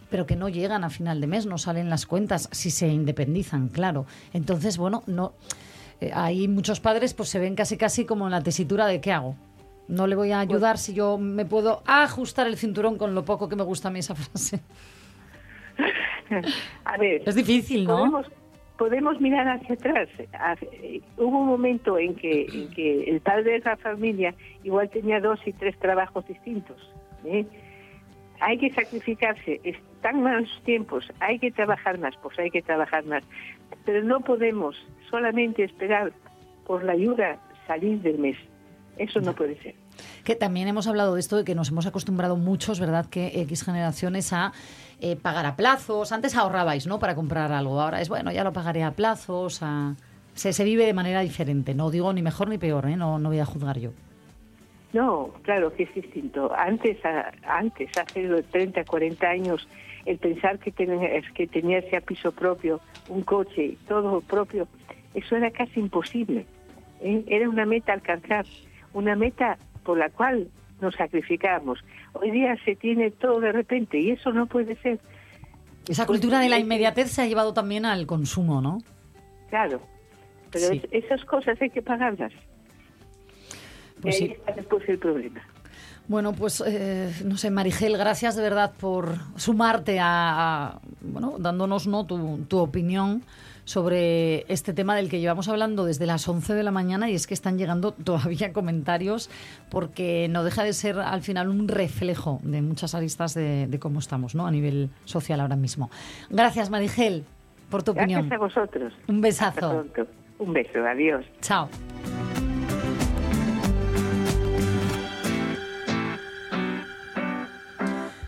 pero que no llegan a final de mes, no salen las cuentas si se independizan, claro. Entonces, bueno, no eh, hay muchos padres pues se ven casi casi como en la tesitura de ¿qué hago? No le voy a ayudar si yo me puedo ajustar el cinturón con lo poco que me gusta a mí esa frase. A ver, Es difícil, ¿no? Podemos, podemos mirar hacia atrás. Eh, Hubo un momento en que, en que el padre de la familia igual tenía dos y tres trabajos distintos. ¿eh? Hay que sacrificarse. Están malos tiempos. Hay que trabajar más. Pues hay que trabajar más. Pero no podemos solamente esperar por la ayuda salir del mes. Eso no puede ser. Que también hemos hablado de esto de que nos hemos acostumbrado muchos, ¿verdad? Que X generaciones a eh, pagar a plazos. Antes ahorrabais, ¿no? Para comprar algo. Ahora es, bueno, ya lo pagaré a plazos. a- Se, se vive de manera diferente. No digo ni mejor ni peor, ¿eh? No, no voy a juzgar yo. No, claro que es distinto. Antes, a- antes hace 30, 40 años, el pensar que tenías que tenías ya piso propio, un coche, todo propio, eso era casi imposible. ¿eh? Era una meta alcanzar, una meta por la cual nos sacrificamos. Hoy día se tiene todo de repente y eso no puede ser. Esa cultura de la inmediatez se ha llevado también al consumo, ¿no? Claro, pero Sí. esas cosas hay que pagarlas. Pues y ahí sí. está después el problema. Bueno, pues eh, no sé, Marigel, gracias de verdad por sumarte a, a, bueno, dándonos ¿no? tu, tu opinión sobre este tema del que llevamos hablando desde las 11 de la mañana y es que están llegando todavía comentarios porque no deja de ser al final un reflejo de muchas aristas de, de cómo estamos ¿no? a nivel social ahora mismo. Gracias, Marigel, por tu Gracias opinión. a vosotros. Un besazo. Un beso, adiós. Chao.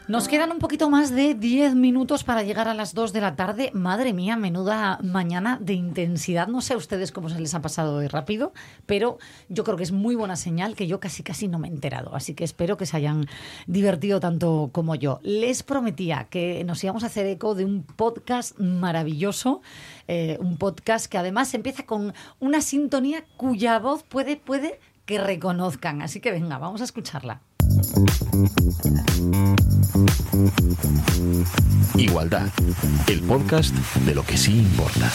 Nos quedan un poquito más de 10 minutos para llegar a las 2 de la tarde. Madre mía, menuda mañana de intensidad. No sé a ustedes cómo se les ha pasado de rápido, pero yo creo que es muy buena señal que yo casi casi no me he enterado. Así que espero que se hayan divertido tanto como yo. Les prometía que nos íbamos a hacer eco de un podcast maravilloso, eh, un podcast que además empieza con una sintonía cuya voz puede, puede que reconozcan. Así que venga, vamos a escucharla. Igualdad, el podcast de lo que sí importa.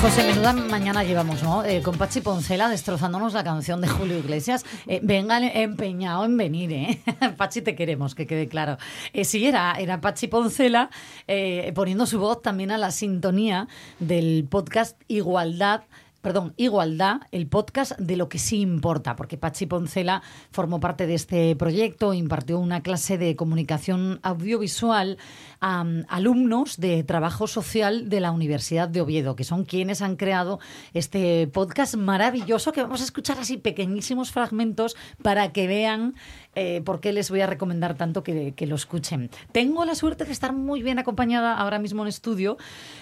José, menuda mañana llevamos, ¿no? Eh, con Pachi Poncela destrozándonos la canción de Julio Iglesias. Eh, venga empeñado en venir, ¿eh? Pachi, te queremos, que quede claro. Eh, sí, era, era Pachi Poncela eh, poniendo su voz también a la sintonía del podcast Igualdad perdón, Igualdad, el podcast de lo que sí importa, porque Pachi Poncela formó parte de este proyecto, impartió una clase de comunicación audiovisual a um, alumnos de trabajo social de la Universidad de Oviedo, que son quienes han creado este podcast maravilloso que vamos a escuchar así pequeñísimos fragmentos para que vean eh, por qué les voy a recomendar tanto que, que lo escuchen. Tengo la suerte de estar muy bien acompañada ahora mismo en estudio,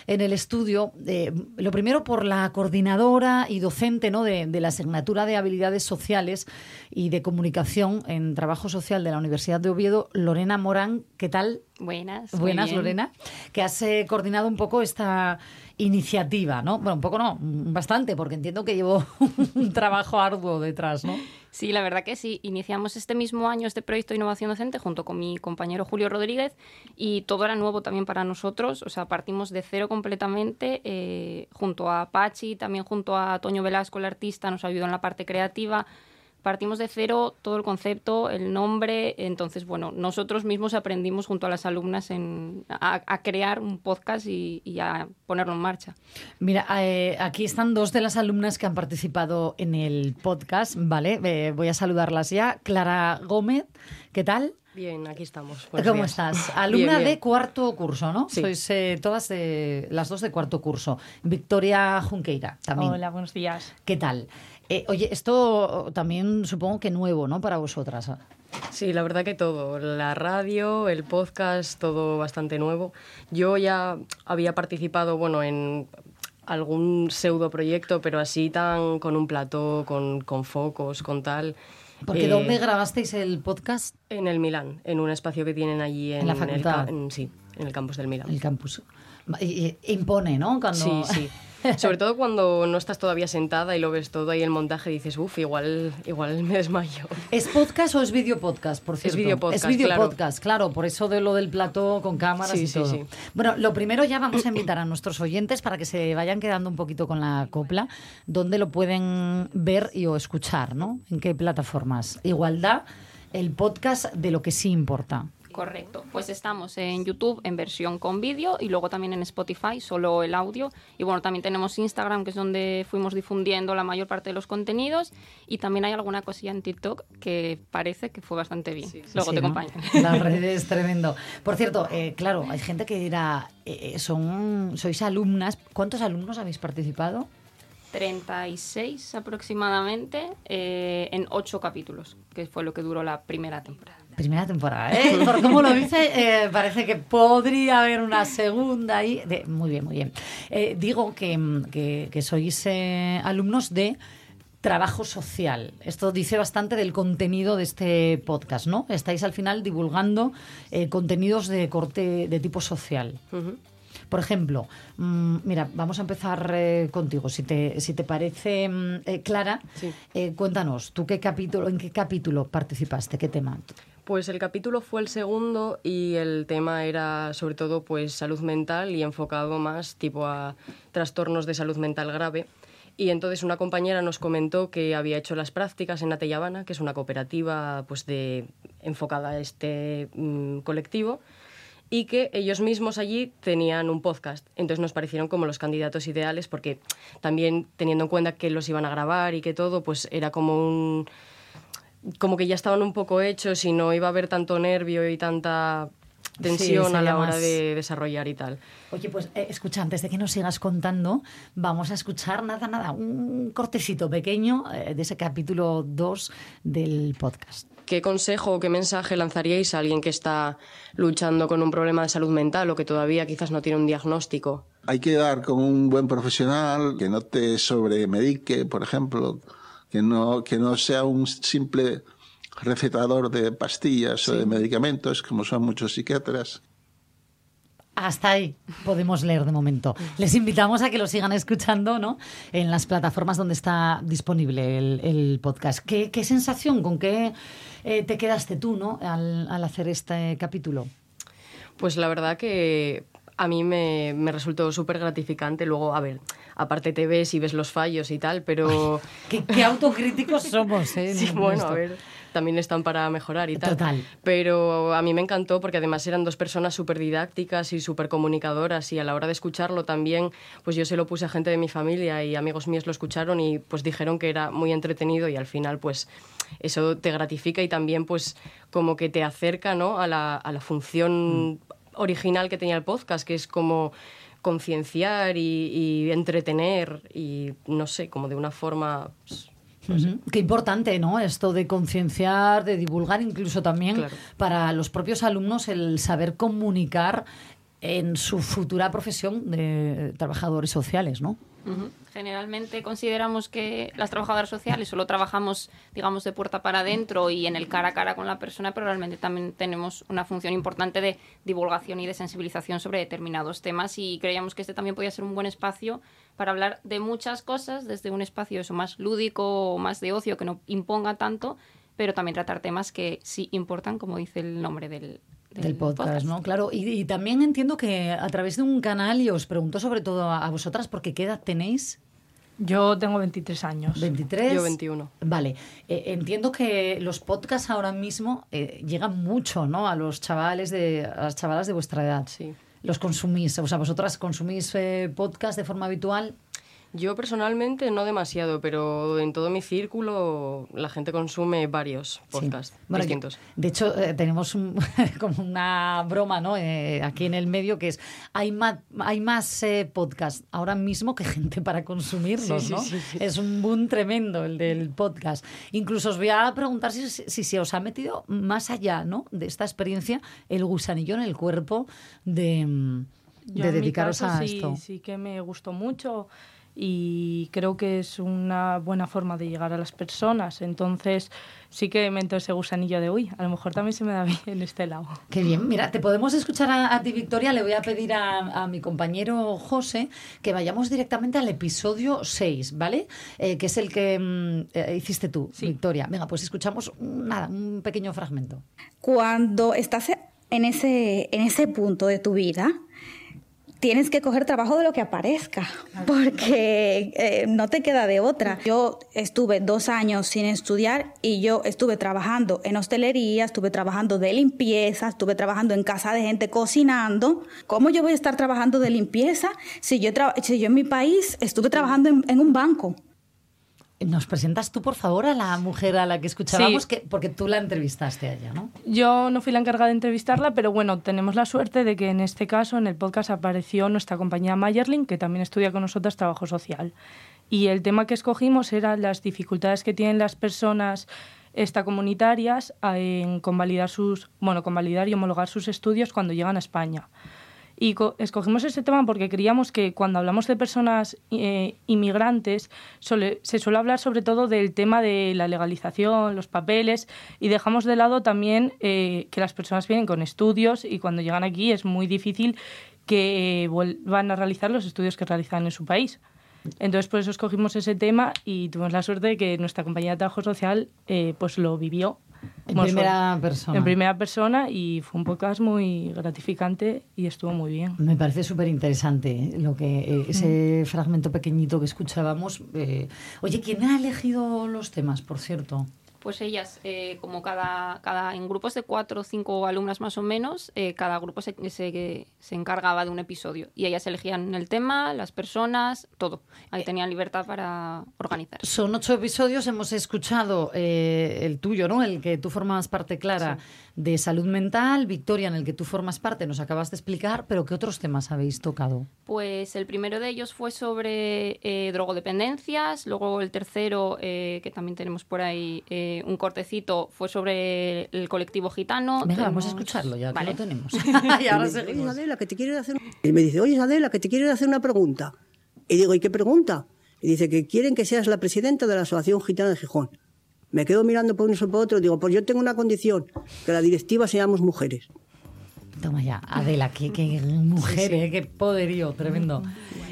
en el estudio, eh, lo primero por la coordinadora y docente ¿no? de, de la asignatura de habilidades sociales y de comunicación en trabajo social de la Universidad de Oviedo, Lorena Morán. ¿Qué tal? Buenas. Buenas. Lorena. Que has eh, coordinado un poco esta iniciativa, ¿no? Bueno, un poco no, bastante, porque entiendo que llevo un trabajo arduo detrás, ¿no? Sí, la verdad que sí. Iniciamos este mismo año este proyecto de innovación docente junto con mi compañero Julio Rodríguez y todo era nuevo también para nosotros. O sea, partimos de cero completamente eh, junto a Pachi, también junto a Toño Velasco, el artista, nos ayudó en la parte creativa. Partimos de cero todo el concepto, el nombre. Entonces, bueno, nosotros mismos aprendimos junto a las alumnas en, a, a crear un podcast y, y a ponerlo en marcha. Mira, eh, aquí están dos de las alumnas que han participado en el podcast, ¿vale? Eh, voy a saludarlas ya. Clara Gómez, ¿qué tal? Bien, aquí estamos. ¿Cómo días. estás? Alumna Bien, bien. de cuarto curso, ¿no? Sí. Sois eh, todas de, las dos de cuarto curso. Victoria Junqueira también. Hola, buenos días. ¿Qué tal? Eh, oye, esto también supongo que nuevo, ¿no? Para vosotras. Sí, la verdad que todo. La radio, el podcast, todo bastante nuevo. Yo ya había participado, bueno, en algún pseudo proyecto, pero así tan con un plató, con, con focos, con tal. Porque Eh, ¿dónde grabasteis el podcast? En el Milán, en un espacio que tienen allí en, En la el facultad. ca- en- sí, en el campus del Milán. El campus. Impone, ¿no? Cuando... Sí, sí. Sobre todo cuando no estás todavía sentada y lo ves todo ahí el montaje dices, uff, igual, igual me desmayo. ¿Es podcast o es video podcast, por Es cierto? video podcast, Es video claro. podcast, claro, por eso de lo del plató con cámaras Sí, y sí, todo. sí. Bueno, lo primero ya vamos a invitar a nuestros oyentes para que se vayan quedando un poquito con la copla, donde lo pueden ver y o escuchar, ¿no? ¿En qué plataformas? Igualdad, el podcast de lo que sí importa. Correcto. Pues estamos en YouTube en versión con vídeo y luego también en Spotify, solo el audio. Y bueno, también tenemos Instagram, que es donde fuimos difundiendo la mayor parte de los contenidos. Y también hay alguna cosilla en TikTok que parece que fue bastante bien. Luego Sí, te ¿no? acompañan. La red es tremendo. Por cierto, eh, claro, hay gente que dirá, eh, eh, son, sois alumnas. ¿Cuántos alumnos habéis participado? 36 aproximadamente eh, en 8 capítulos, que fue lo que duró la primera temporada. Primera temporada, ¿eh? Por cómo lo dice, eh, parece que podría haber una segunda ahí. De- muy bien, muy bien. Eh, digo que, mm, que- que sois eh, alumnos de trabajo social. Esto dice bastante del contenido de este podcast, ¿no? Estáis al final divulgando contenidos de corte de tipo social. Por ejemplo, mm, mira, vamos a empezar eh, contigo. Si te, si te parece, mm, eh, Clara, eh, cuéntanos, ¿tú qué capítulo, en qué capítulo participaste? ¿Qué tema? Pues el capítulo fue el segundo y el tema era sobre todo pues salud mental y enfocado más tipo a trastornos de salud mental grave. Y entonces una compañera nos comentó que había hecho las prácticas en Ateyabana, que es una cooperativa pues de enfocada a este mm, colectivo y que ellos mismos allí tenían un podcast. Entonces nos parecieron como los candidatos ideales porque también teniendo en cuenta que los iban a grabar y que todo, pues era como un como que ya estaban un poco hechos y no iba a haber tanto nervio y tanta tensión a sería la hora más- de desarrollar y tal. Oye, pues eh, escucha, antes de que nos sigas contando, vamos a escuchar nada, nada, un cortecito pequeño eh, de ese capítulo 2 del podcast. ¿Qué consejo o qué mensaje lanzaríais a alguien que está luchando con un problema de salud mental o que todavía quizás no tiene un diagnóstico? Hay que dar con un buen profesional que no te sobremedique, por ejemplo, que no, que no sea un simple recetador de pastillas o de medicamentos, como son muchos psiquiatras. Hasta ahí podemos leer de momento. Les invitamos a que lo sigan escuchando ¿no? en las plataformas donde está disponible el, el podcast. ¿Qué, qué sensación, con qué eh, te quedaste tú ¿no? al, al hacer este capítulo? Pues la verdad que a mí me, me resultó súper gratificante. Luego, a ver, aparte te ves y ves los fallos y tal, pero... Qué, qué autocríticos somos, ¿eh? Sí, en bueno, a ver. también están para mejorar y tal. Total. Pero a mí me encantó porque además eran dos personas súper didácticas y súper comunicadoras y a la hora de escucharlo también, pues yo se lo puse a gente de mi familia y amigos míos lo escucharon y pues dijeron que era muy entretenido y al final pues eso te gratifica y también pues como que te acerca ¿no? a, la, a la función original que tenía el podcast, que es como concienciar y, y entretener y no sé, como de una forma... pues. Qué importante, ¿no? Esto de concienciar, de divulgar, incluso también Claro. para los propios alumnos el saber comunicar en su futura profesión de trabajadores sociales, ¿no? Generalmente consideramos que las trabajadoras sociales solo trabajamos, digamos, de puerta para adentro y en el cara a cara con la persona, pero realmente también tenemos una función importante de divulgación y de sensibilización sobre determinados temas y creíamos que este también podía ser un buen espacio para hablar de muchas cosas, desde un espacio eso más lúdico o más de ocio que no imponga tanto, pero también tratar temas que sí importan, como dice el nombre del, del podcast, ¿no? Claro, y, y también entiendo que a través de un canal, y os pregunto sobre todo a, a vosotras, porque ¿qué edad tenéis? Yo tengo 23 años. 23. Yo 21. Vale, Eh, entiendo que los podcasts ahora mismo eh, llegan mucho, ¿no? A los chavales de, a las chavalas de vuestra edad. Sí. Los consumís, o sea, vosotras consumís eh, podcast de forma habitual. Yo personalmente no demasiado, pero en todo mi círculo la gente consume varios podcasts Bueno, distintos. yo- de hecho, eh, tenemos un- como una broma ¿no? Eh, aquí en el medio que es, hay más, hay más eh, podcasts ahora mismo que gente para consumirlos, Sí, sí, ¿no? sí, sí. Es un boom tremendo el del podcast. Incluso os voy a preguntar si, si se os ha metido más allá ¿no? de esta experiencia el gusanillo en el cuerpo de, mm, Yo de dedicaros caso a sí, esto. Sí que me gustó mucho y creo que es una buena forma de llegar a las personas. Entonces sí que me entró ese gusanillo de, uy, a lo mejor también se me da bien este lado. Qué bien. Mira, te podemos escuchar a, a ti, Victoria. Le voy a pedir a, a mi compañero José que vayamos directamente al episodio 6, ¿vale? Eh, que es el que mm, eh, hiciste tú, Victoria. Venga, pues escuchamos un- nada, un pequeño fragmento. Cuando estás en ese, en ese punto de tu vida, tienes que coger trabajo de lo que aparezca, porque eh, no te queda de otra. Yo estuve dos años sin estudiar y yo estuve trabajando en hostelería, estuve trabajando de limpieza, estuve trabajando en casa de gente cocinando. ¿Cómo yo voy a estar trabajando de limpieza si yo, tra- si yo en mi país estuve trabajando en- en un banco? ¿Nos presentas tú, por favor, a la mujer a la que escuchábamos? Sí. Que, porque tú la entrevistaste a ella, ¿no? Yo no fui la encargada de entrevistarla, pero bueno, tenemos la suerte de que en este caso en el podcast apareció nuestra compañera Mayerling, que también estudia con nosotros trabajo social. Y el tema que escogimos era las dificultades que tienen las personas extracomunitarias en convalidar sus, bueno, convalidar y homologar sus estudios cuando llegan a España. Y co- escogimos ese tema porque creíamos que cuando hablamos de personas eh, inmigrantes se suele hablar sobre todo del tema de la legalización, los papeles, y dejamos de lado también eh, que las personas vienen con estudios y cuando llegan aquí es muy difícil que vuelvan a realizar los estudios que realizan en su país. Entonces por eso escogimos ese tema y tuvimos la suerte de que nuestra compañía de trabajo social eh, pues lo vivió. En Bueno, primera persona. En primera persona y fue un podcast muy gratificante y estuvo muy bien. Me parece súper interesante lo que eh, ese fragmento pequeñito que escuchábamos. eh, Oye, ¿quién ha elegido los temas, por cierto? Pues ellas, eh, como cada, cada, en grupos de cuatro o cinco alumnas más o menos, eh, cada grupo se, se, se encargaba de un episodio. Y ellas elegían el tema, las personas, todo. Ahí tenían libertad para organizar. Son ocho episodios, hemos escuchado eh, el tuyo, ¿no? El que tú formas parte, Clara, de salud mental, Victoria, en el que tú formas parte, nos acabas de explicar, pero ¿qué otros temas habéis tocado? Pues el primero de ellos fue sobre eh, drogodependencias, luego el tercero, eh, que también tenemos por ahí eh, un cortecito, fue sobre el colectivo gitano. Venga, vamos a escucharlo ya, que Vale. lo tenemos. Y ahora Oye, Adela, que te quiero hacer... Y me dice, oye, Adela, que te quiero hacer una pregunta. Y digo, ¿y qué pregunta? Y dice que quieren que seas la presidenta de la Asociación Gitana de Gijón. Me quedo mirando por uno y por otro digo, pues yo tengo una condición, que la directiva seamos mujeres. Toma ya, Adela, qué, qué mujer, eh, qué poderío, tremendo.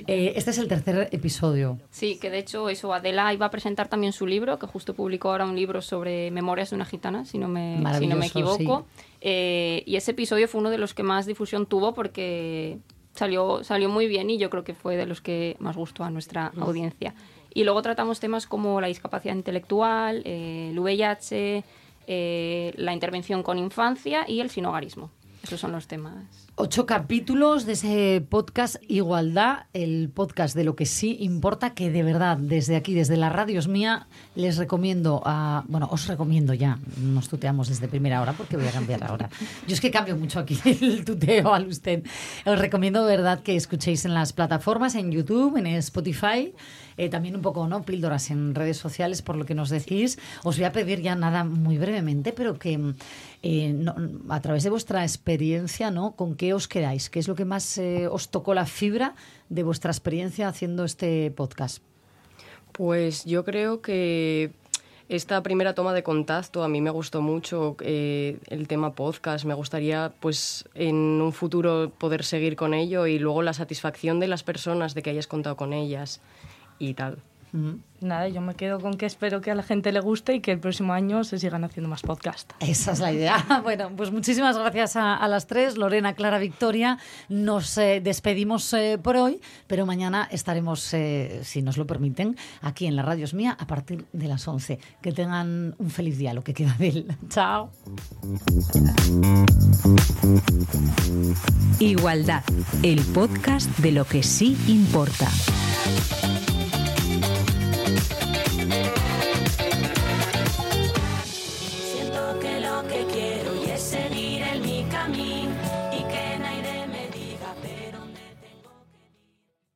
Eh, este es el tercer episodio. Sí, que de hecho eso, Adela iba a presentar también su libro, que justo publicó ahora un libro sobre memorias de una gitana, si no me, si no me equivoco. Eh, y ese episodio fue uno de los que más difusión tuvo porque salió, salió muy bien y yo creo que fue de los que más gustó a nuestra audiencia. Y luego tratamos temas como la discapacidad intelectual, eh, el VIH, eh, la intervención con infancia y el sinogarismo. Esos son los temas. Ocho capítulos de ese podcast Igualdad, el podcast de lo que sí importa, que de verdad, desde aquí, desde la radio es mía, les recomiendo a. Bueno, os recomiendo ya, nos tuteamos desde primera hora porque voy a cambiar ahora. Yo es que cambio mucho aquí el tuteo al usted. Os recomiendo verdad que escuchéis en las plataformas, en YouTube, en Spotify. eh, también un poco, ¿no? Píldoras en redes sociales, por lo que nos decís. Os voy a pedir ya nada muy brevemente, pero que eh, a través de vuestra experiencia, ¿no? ¿Con qué os quedáis? ¿Qué es lo que más eh, os tocó la fibra de vuestra experiencia haciendo este podcast? Pues yo creo que esta primera toma de contacto a mí me gustó mucho eh, el tema podcast. Me gustaría, pues, en un futuro poder seguir con ello y luego la satisfacción de las personas de que hayas contado con ellas y tal. Nada, yo me quedo con que espero que a la gente le guste y que el próximo año se sigan haciendo más podcasts. Esa es la idea. Bueno, pues muchísimas gracias a, a las tres, Lorena, Clara, Victoria. Nos eh, despedimos eh, por hoy, pero mañana estaremos, eh, si nos lo permiten, aquí en la Radio Es Mía a partir de las 11. Que tengan un feliz día, lo que queda de él. Chao. Igualdad, el podcast de lo que sí importa.